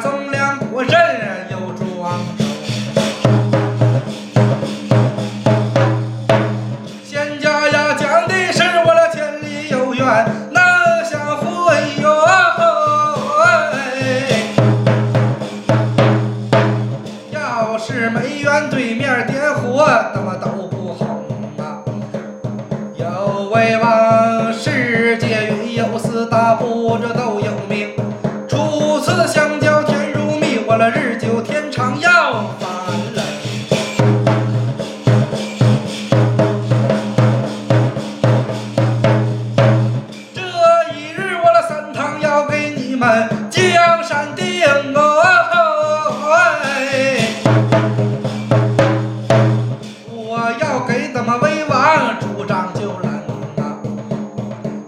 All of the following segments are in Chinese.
忠良我人人有主张仙家呀讲的是我了千里有缘能相会哟嗬要是没缘对面点火他妈都不红啊有为王世界云游四大不知都有名江山定我。我要给咱们威王主张救人呐，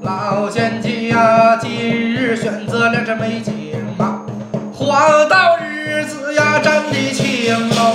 老仙家今日选择了这美景啊，黄道日子呀，真的晴喽。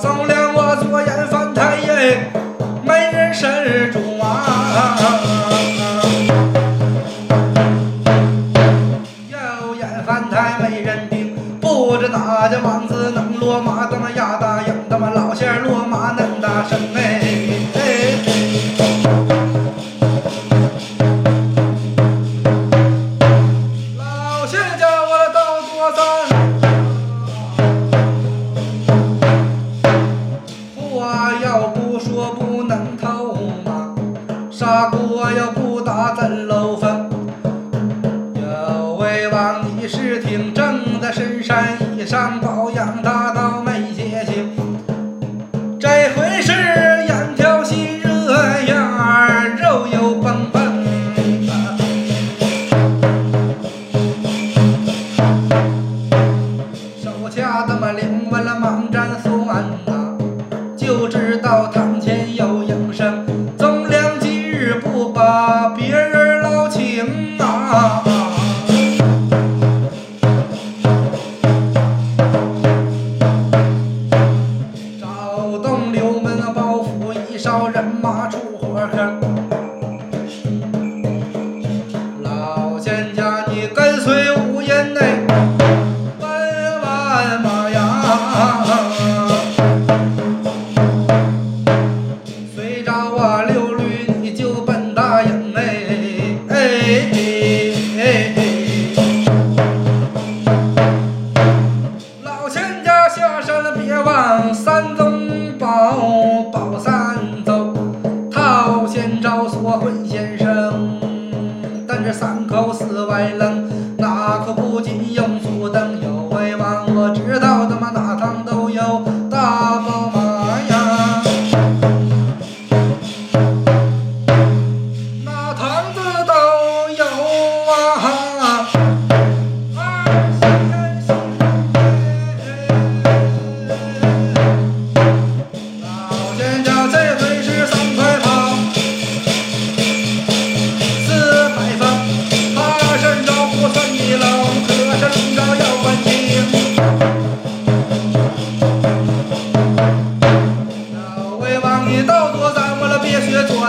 照亮我做人凡胎耶，没人神主啊。有眼凡胎没人盯，不知哪家王子能落马，他妈亚大英，他妈老仙落马能大神哎。叫人马出火坑。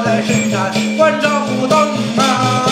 在深山关照不动啊！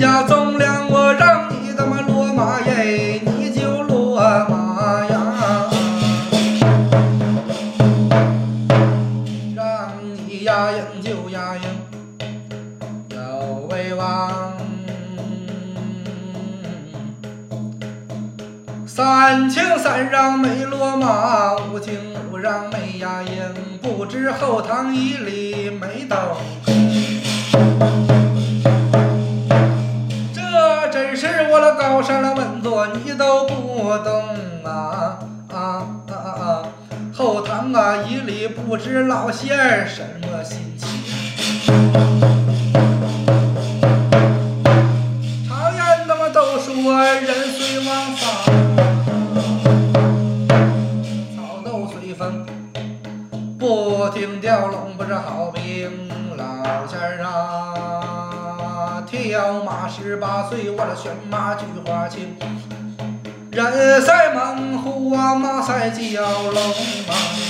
家忠良，我让你他妈落马耶，你就落马呀！让你呀赢就呀赢，要威望。三请三让没落马，五请五让没呀赢，不知后堂一礼没到。你都不懂啊啊啊啊！后堂啊，一里不知老仙儿什么心情。常言他们都说人随万方，草都随风。不听调龙不是好兵，老仙儿啊，跳马十八岁，我那选马菊花青。九龙王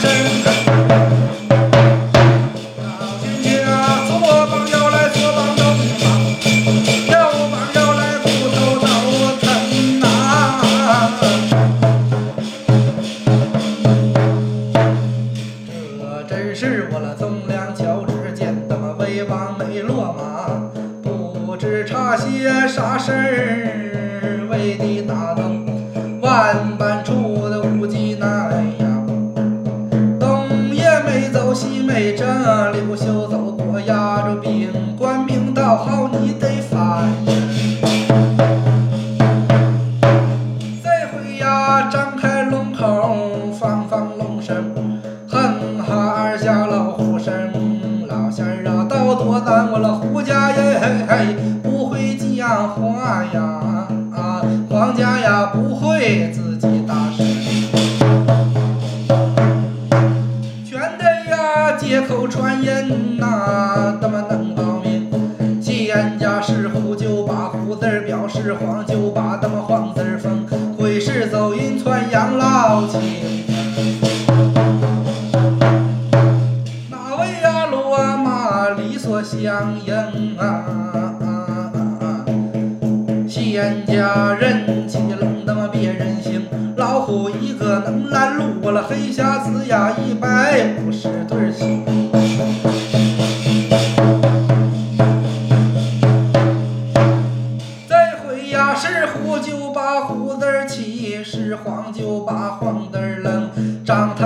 真啊！天，要来，不；要来，都。这真是我那东梁桥之间，他威邦没落马，不知差些啥事儿，为的大东万。好，你得翻这回呀，张开龙口，放放龙声，哼哈二下老虎声，老仙儿啊，到多咱我了胡家耶，不会讲话呀，啊，皇家呀不会自己虎字儿表示黄，就把他们黄字儿封。鬼是走阴川养老情，哪位呀骡马理所相应啊？仙家人气冷，那么别人行。老虎一个能拦路，我了黑匣子呀一百五十对儿张堂